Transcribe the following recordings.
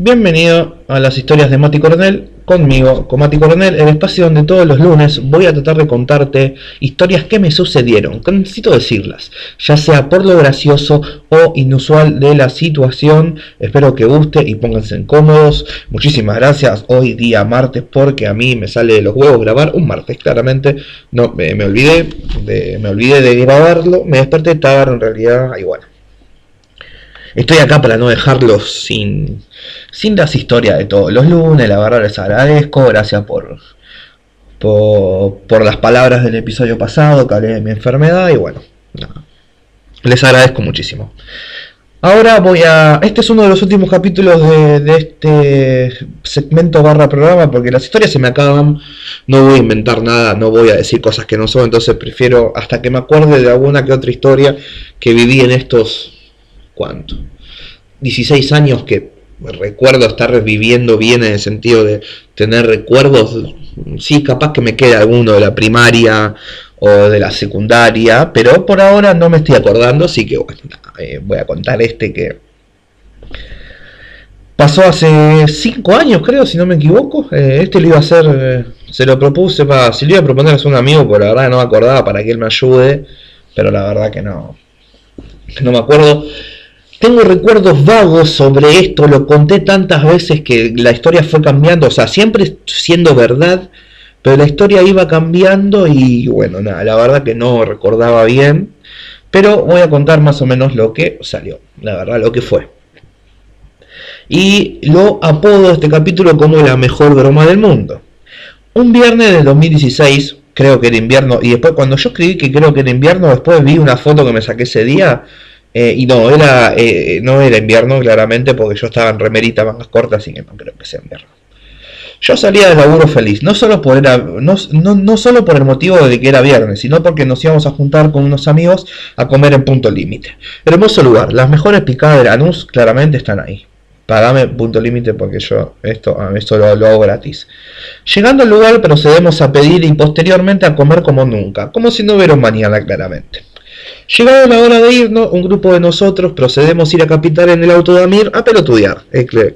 Bienvenido a las historias de Mati Coronel, conmigo, con Mati Coronel, el espacio donde todos los lunes voy a tratar de contarte historias que me sucedieron, que necesito decirlas, ya sea por lo gracioso o inusual de la situación. Espero que guste y pónganse cómodos. Muchísimas gracias. Hoy día martes, porque a mí me sale de los huevos grabar un martes, claramente. No, me, olvidé, de, me olvidé de grabarlo, me desperté tarde en realidad, igual. Estoy acá para no dejarlos sin, sin las historias de todos los lunes. La verdad les agradezco. Gracias por, por, las palabras del episodio pasado que de mi enfermedad. Y bueno, les agradezco muchísimo. Ahora voy a... Este es uno de los últimos capítulos de, de, este segmento barra programa porque las historias se me acaban. No voy a inventar nada, no voy a decir cosas que no son, entonces prefiero hasta que me acuerde de alguna que otra historia que viví en estos ¿cuánto? 16 años que recuerdo estar viviendo bien en el sentido de tener recuerdos, sí, capaz que me queda alguno de la primaria o de la secundaria, pero por ahora no me estoy acordando, así que bueno, eh, voy a contar este que pasó hace 5 años, creo, si no me equivoco. Eh, este lo iba a hacer, eh, se lo propuse, para, si lo iba a proponer a un amigo, pero la verdad no me acordaba para que él me ayude, pero la verdad que no, no me acuerdo. Tengo recuerdos vagos sobre esto, lo conté tantas veces que la historia fue cambiando, o sea, siempre siendo verdad, pero la historia iba cambiando y bueno, nada, la verdad que no recordaba bien, pero voy a contar más o menos lo que salió, la verdad, lo que fue. Y lo apodo este capítulo como la mejor broma del mundo. Un viernes del 2016, creo que era invierno, y después cuando yo escribí que creo que era invierno, después vi una foto que me saqué ese día, eh, y no, era, eh, no era invierno, claramente, porque yo estaba en remerita más corta, así que no creo que sea invierno. Yo salía del laburo feliz, no solo, por era, no, no, solo por el motivo de que era viernes, sino porque nos íbamos a juntar con unos amigos a comer en punto límite. Hermoso lugar, las mejores picadas de Lanús claramente están ahí. Pagame punto límite porque yo esto, esto lo, lo, hago gratis. Llegando al lugar procedemos a pedir y posteriormente a comer como nunca, como si no hubiera un mañana claramente. Llegada la hora de irnos, un grupo de nosotros procedemos a ir a Capital en el auto de Amir a pelotudear.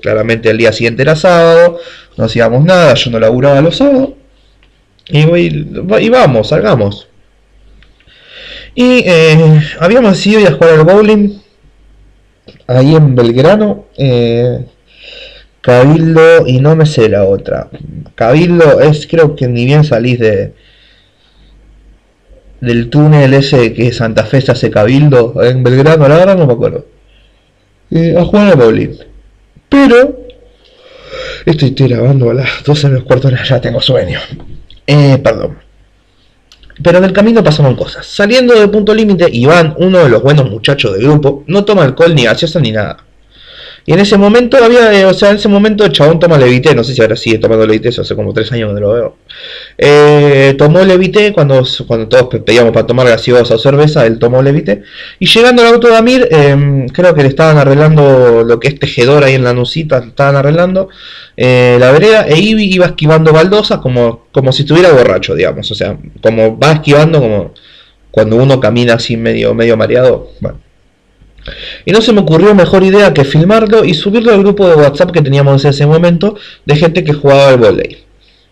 claramente el día siguiente era sábado, no hacíamos nada, yo no laburaba los sábados. Y, vamos, salgamos. Y eh, habíamos ido a jugar al bowling ahí en Belgrano. Eh, Cabildo y no me sé la otra. Cabildo es creo que ni bien salís de, del túnel ese que Santa Fe se hace cabildo en Belgrano, la verdad no me acuerdo. Eh, a jugar a bowling. Pero estoy, grabando a las 12 menos cuarto ya tengo sueño. Eh, perdón. Pero en el camino pasaron cosas. Saliendo de punto límite, Iván, uno de los buenos muchachos del grupo, no toma alcohol ni gaseosa ni nada. Y en ese momento había, eh, o sea, en ese momento el chabón toma levité, no sé si ahora sigue tomando levité, eso hace como tres años que lo veo. Eh, tomó levité cuando, cuando todos pedíamos para tomar gaseosa o cerveza, él tomó levité. Y llegando al auto de Amir, em, creo que le estaban arreglando lo que es tejedor ahí en la nusita, estaban arreglando eh, la vereda, e Ivy iba esquivando baldosas como, como si estuviera borracho, digamos. O sea, como va esquivando como cuando uno camina así medio, medio mareado. Bueno. Y no se me ocurrió mejor idea que filmarlo y subirlo al grupo de WhatsApp que teníamos en ese momento de gente que jugaba al volei.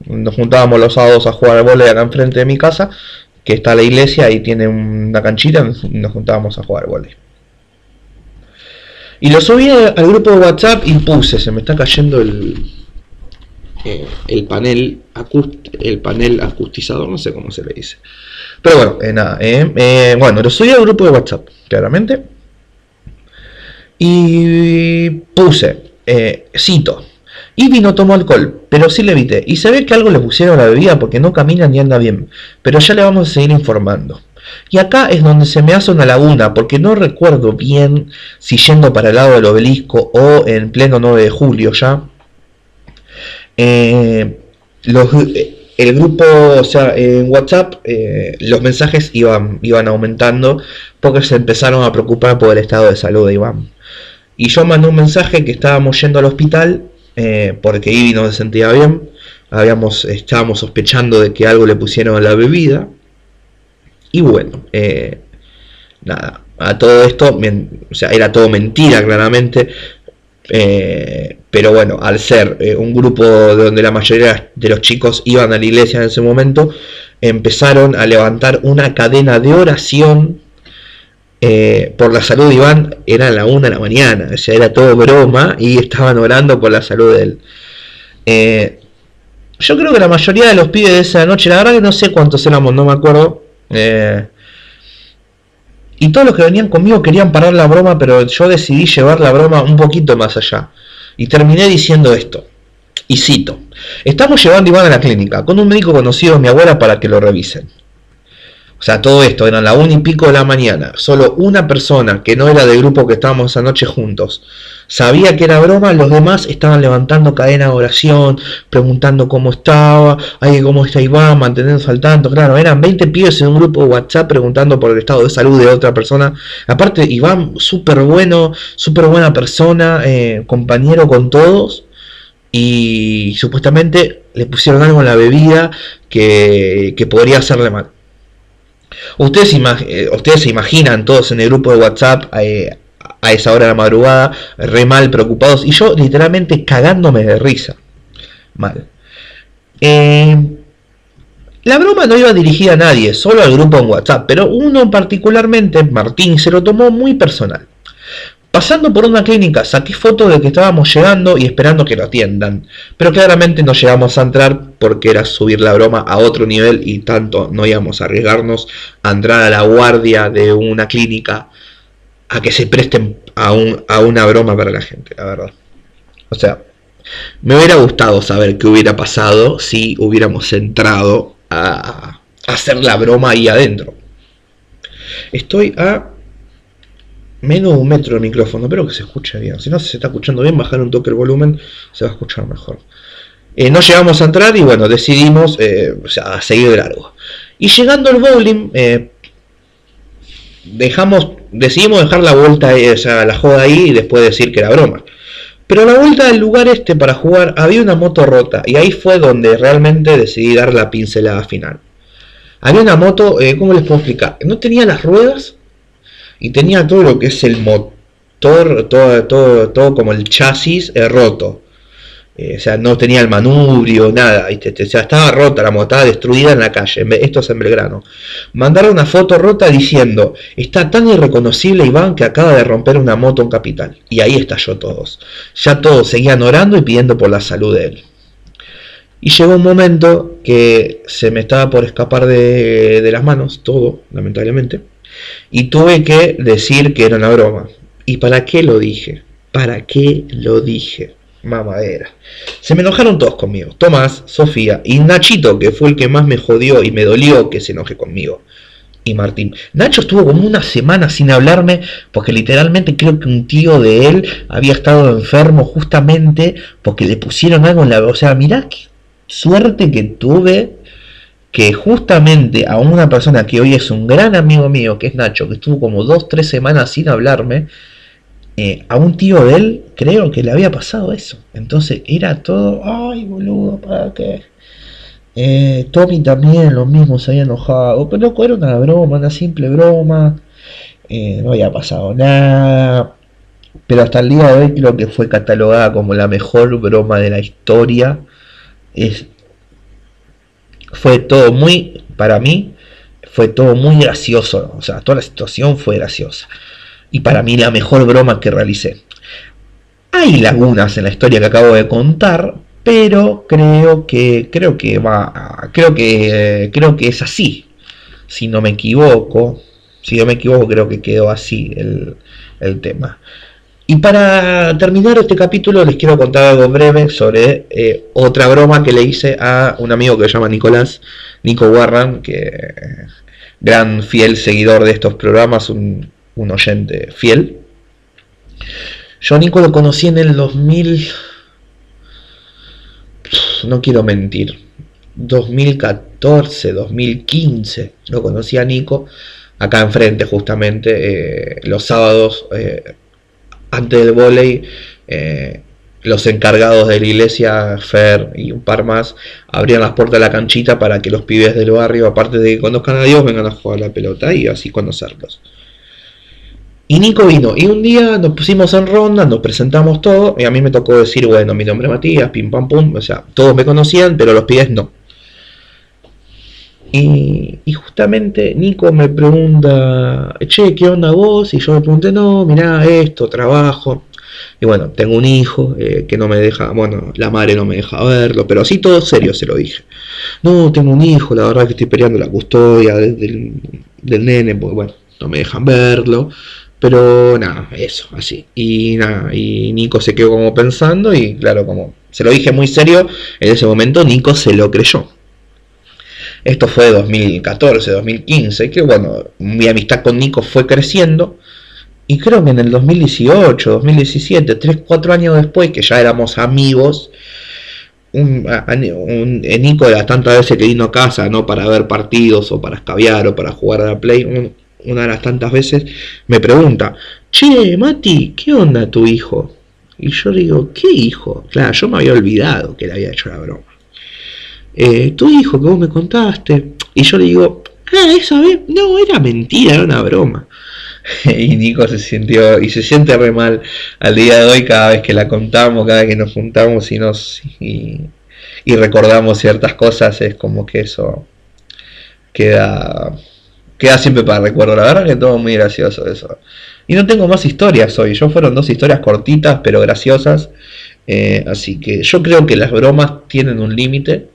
Nos juntábamos los sábados a jugar al volei acá enfrente de mi casa, que está la iglesia y tiene una canchita, nos juntábamos a jugar al volei. Y lo subí al grupo de WhatsApp y puse, se me está cayendo el, eh, el panel el panel acustizador, no sé cómo se le dice. Pero bueno, eh, nada, eh, bueno, lo subí al grupo de WhatsApp, claramente. Y puse, eh, cito, Ivy no tomó alcohol, pero sí le evité. Y se ve que algo le pusieron a la bebida porque no camina ni anda bien. Pero ya le vamos a seguir informando. Y acá es donde se me hace una laguna, porque no recuerdo bien si yendo para el lado del obelisco o en pleno 9 de julio ya. Eh, el grupo, o sea, en WhatsApp, eh, los mensajes iban, iban aumentando porque se empezaron a preocupar por el estado de salud de Iván. Y yo mandé un mensaje que estábamos yendo al hospital eh, porque Ivy no se sentía bien. Habíamos, estábamos sospechando de que algo le pusieron a la bebida. Y bueno, eh, nada, a todo esto, o sea, era todo mentira claramente. Eh, pero bueno, al ser eh, un grupo donde la mayoría de los chicos iban a la iglesia en ese momento, empezaron a levantar una cadena de oración eh, por la salud de Iván. Era la una de la mañana, o sea, era todo broma y estaban orando por la salud de él. yo creo que la mayoría de los pibes de esa noche, la verdad que no sé cuántos éramos, no me acuerdo. Y todos los que venían conmigo querían parar la broma, pero yo decidí llevar la broma un poquito más allá. Y terminé diciendo esto. Y cito. Estamos llevando Iván a la clínica con un médico conocido de mi abuela para que lo revisen. O sea, todo esto era la una y pico de la mañana. Solo una persona que no era del grupo que estábamos esa noche juntos sabía que era broma. Los demás estaban levantando cadena de oración, preguntando cómo estaba, ay, cómo está Iván, manteniéndose al tanto. Claro, eran 20 pibes en un grupo de WhatsApp preguntando por el estado de salud de otra persona. Aparte, Iván, súper bueno, súper buena persona, eh, compañero con todos. Y supuestamente le pusieron algo en la bebida que, que podría hacerle mal. Ustedes, eh, ustedes se imaginan todos en el grupo de WhatsApp eh, a esa hora de la madrugada, re mal, preocupados, y yo literalmente cagándome de risa. Mal. Eh, la broma no iba dirigida a nadie, solo al grupo en WhatsApp, pero uno particularmente, Martín, se lo tomó muy personal. Pasando por una clínica, saqué fotos de que estábamos llegando y esperando que lo atiendan, pero claramente no llegamos a entrar porque era subir la broma a otro nivel y tanto no íbamos a arriesgarnos a entrar a la guardia de una clínica a que se presten a, a una broma para la gente, la verdad. O sea, me hubiera gustado saber qué hubiera pasado si hubiéramos entrado a hacer la broma ahí adentro. Estoy a menos de un metro de micrófono, espero que se escuche bien. Si no se está escuchando bien, bajar un toque el volumen, se va a escuchar mejor. Eh, no llegamos a entrar y bueno, decidimos eh, a seguir de largo. Y llegando al bowling, eh, dejamos, decidimos dejar la vuelta, o sea, la joda ahí y después decir que era broma. Pero a la vuelta del lugar este para jugar había una moto rota y ahí fue donde realmente decidí dar la pincelada final. Había una moto, ¿cómo les puedo explicar? No tenía las ruedas, y tenía todo lo que es el motor, todo, todo, todo como el chasis eh, roto. Eh, o sea, no tenía el manubrio, nada, O sea, estaba rota la moto, estaba destruida en la calle. Esto es en Belgrano. Mandaron una foto rota diciendo: Está tan irreconocible Iván que acaba de romper una moto en Capital. Y ahí estalló todos. Ya todos seguían orando y pidiendo por la salud de él. Y llegó un momento que se me estaba por escapar de, de las manos, todo, lamentablemente. Y tuve que decir que era una broma. ¿Y para qué lo dije? ¿Para qué lo dije? Mamadera. Se me enojaron todos conmigo. Tomás, Sofía y Nachito, que fue el que más me jodió y me dolió que se enoje conmigo. Y Martín. Nacho estuvo como una semana sin hablarme porque literalmente creo que un tío de él había estado enfermo justamente porque le pusieron algo en la... O sea, mirá qué suerte que tuve que justamente a una persona que hoy es un gran amigo mío, que es Nacho, que estuvo como dos, tres semanas sin hablarme, eh, a un tío de él creo que le había pasado eso. Entonces era todo, ay boludo, ¿para qué? Eh, Tommy también lo mismo se había enojado, pero era una broma, una simple broma, eh, no había pasado nada. Pero hasta el día de hoy creo que fue catalogada como la mejor broma de la historia. Fue todo muy, para mí, fue todo muy gracioso. O sea, toda la situación fue graciosa. Y para mí la mejor broma que realicé. Hay lagunas en la historia que acabo de contar, pero creo que creo que va, creo que creo que es así. Si no me equivoco, si no me equivoco, creo que quedó así el, el tema. Y para terminar este capítulo les quiero contar algo breve sobre eh, otra broma que le hice a un amigo que se llama Nicolás, Nico Warren, que gran fiel seguidor de estos programas, un, oyente fiel. Yo a Nico lo conocí en el 2000, no quiero mentir, 2014, 2015, lo conocí a Nico acá enfrente justamente, eh, los sábados. Eh, antes del volei, eh, los encargados de la iglesia, Fer y un par más, abrían las puertas de la canchita para que los pibes del barrio, aparte de que conozcan a Dios, vengan a jugar la pelota y así conocerlos. Y Nico vino, y un día nos pusimos en ronda, nos presentamos todos, y a mí me tocó decir, bueno, mi nombre es Matías, pim pam pum, o sea, todos me conocían, pero los pies no. Y, justamente Nico me pregunta, che, ¿qué onda vos? Y yo me pregunté, no, mirá, esto, trabajo. Y bueno, tengo un hijo eh, que no me deja, bueno, la madre no me deja verlo, pero así todo serio se lo dije. No, tengo un hijo, la verdad que estoy peleando la custodia del, del nene, porque bueno, no me dejan verlo. Pero nada, eso, así. Y nada, y Nico se quedó como pensando y claro, como se lo dije muy serio, en ese momento Nico se lo creyó. Esto fue 2014, 2015, que bueno, mi amistad con Nico fue creciendo. Y creo que en el 2018, 2017, 3, 4 años después, que ya éramos amigos, un, un, Nico de las tantas veces que vino a casa, ¿no? Para ver partidos o para escabiar o para jugar a la Play, una de las tantas veces, me pregunta, che, Mati, ¿qué onda tu hijo? Y yo digo, ¿qué hijo? Claro, yo me había olvidado que le había hecho la broma. Eh, tu hijo que vos me contaste. Y yo le digo, ah, esa vez, no, era mentira, era una broma. y Nico se sintió y se siente re mal al día de hoy cada vez que la contamos, cada vez que nos juntamos y nos y, y recordamos ciertas cosas, es como que eso queda queda siempre para recuerdo. La verdad que todo muy gracioso eso. Y no tengo más historias hoy. Yo fueron dos historias cortitas pero graciosas. Eh, así que yo creo que las bromas tienen un límite.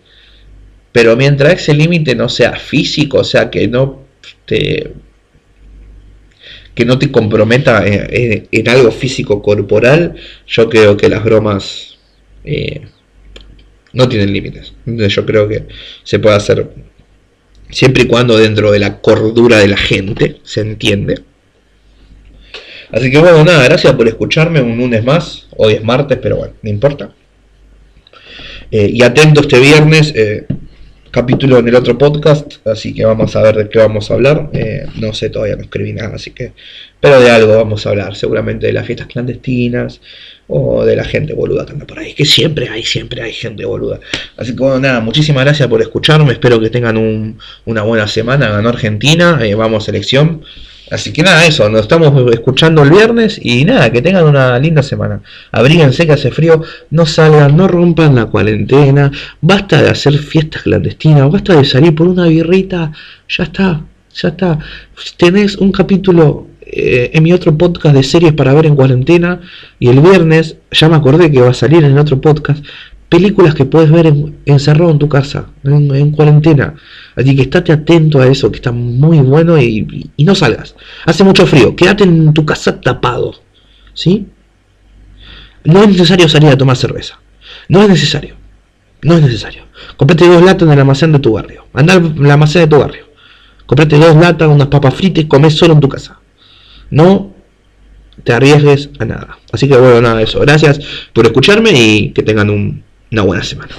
Pero mientras ese límite no sea físico, o sea que no te que no te comprometa en, algo físico corporal, yo creo que las bromas eh, no tienen límites. Yo creo que se puede hacer siempre y cuando dentro de la cordura de la gente, se entiende. Así que bueno, nada, gracias por escucharme un lunes más. Hoy es martes, pero bueno, no importa. Eh, y atento este viernes, eh, capítulo en el otro podcast, así que vamos a ver de qué vamos a hablar. Eh, no sé, todavía no escribí nada, así que... Pero de algo vamos a hablar, seguramente de las fiestas clandestinas, o de la gente boluda que anda por ahí, que siempre hay, siempre hay gente boluda. Así que bueno, nada, muchísimas gracias por escucharme, espero que tengan una buena semana, ganó Argentina, eh, vamos selección. Así que nada, eso, nos estamos escuchando el viernes y nada, que tengan una linda semana. Abríguense que hace frío, no salgan, no rompan la cuarentena, basta de hacer fiestas clandestinas, basta de salir por una birrita, ya está, ya está. Tenés un capítulo eh, en mi otro podcast de series para ver en cuarentena. Y el viernes, ya me acordé que va a salir en otro podcast, películas que puedes ver encerrado en tu casa, en, cuarentena. Así que estate atento a eso, que está muy bueno y, no salgas. Hace mucho frío, quédate en tu casa tapado. ¿Sí? No es necesario salir a tomar cerveza. No es necesario. No es necesario. Comprate dos latas en el almacén de tu barrio. Anda al almacén de tu barrio. Comprate dos latas, unas papas fritas y comés solo en tu casa. No te arriesgues a nada. Así que bueno, nada de eso. Gracias por escucharme y que tengan una buena semana.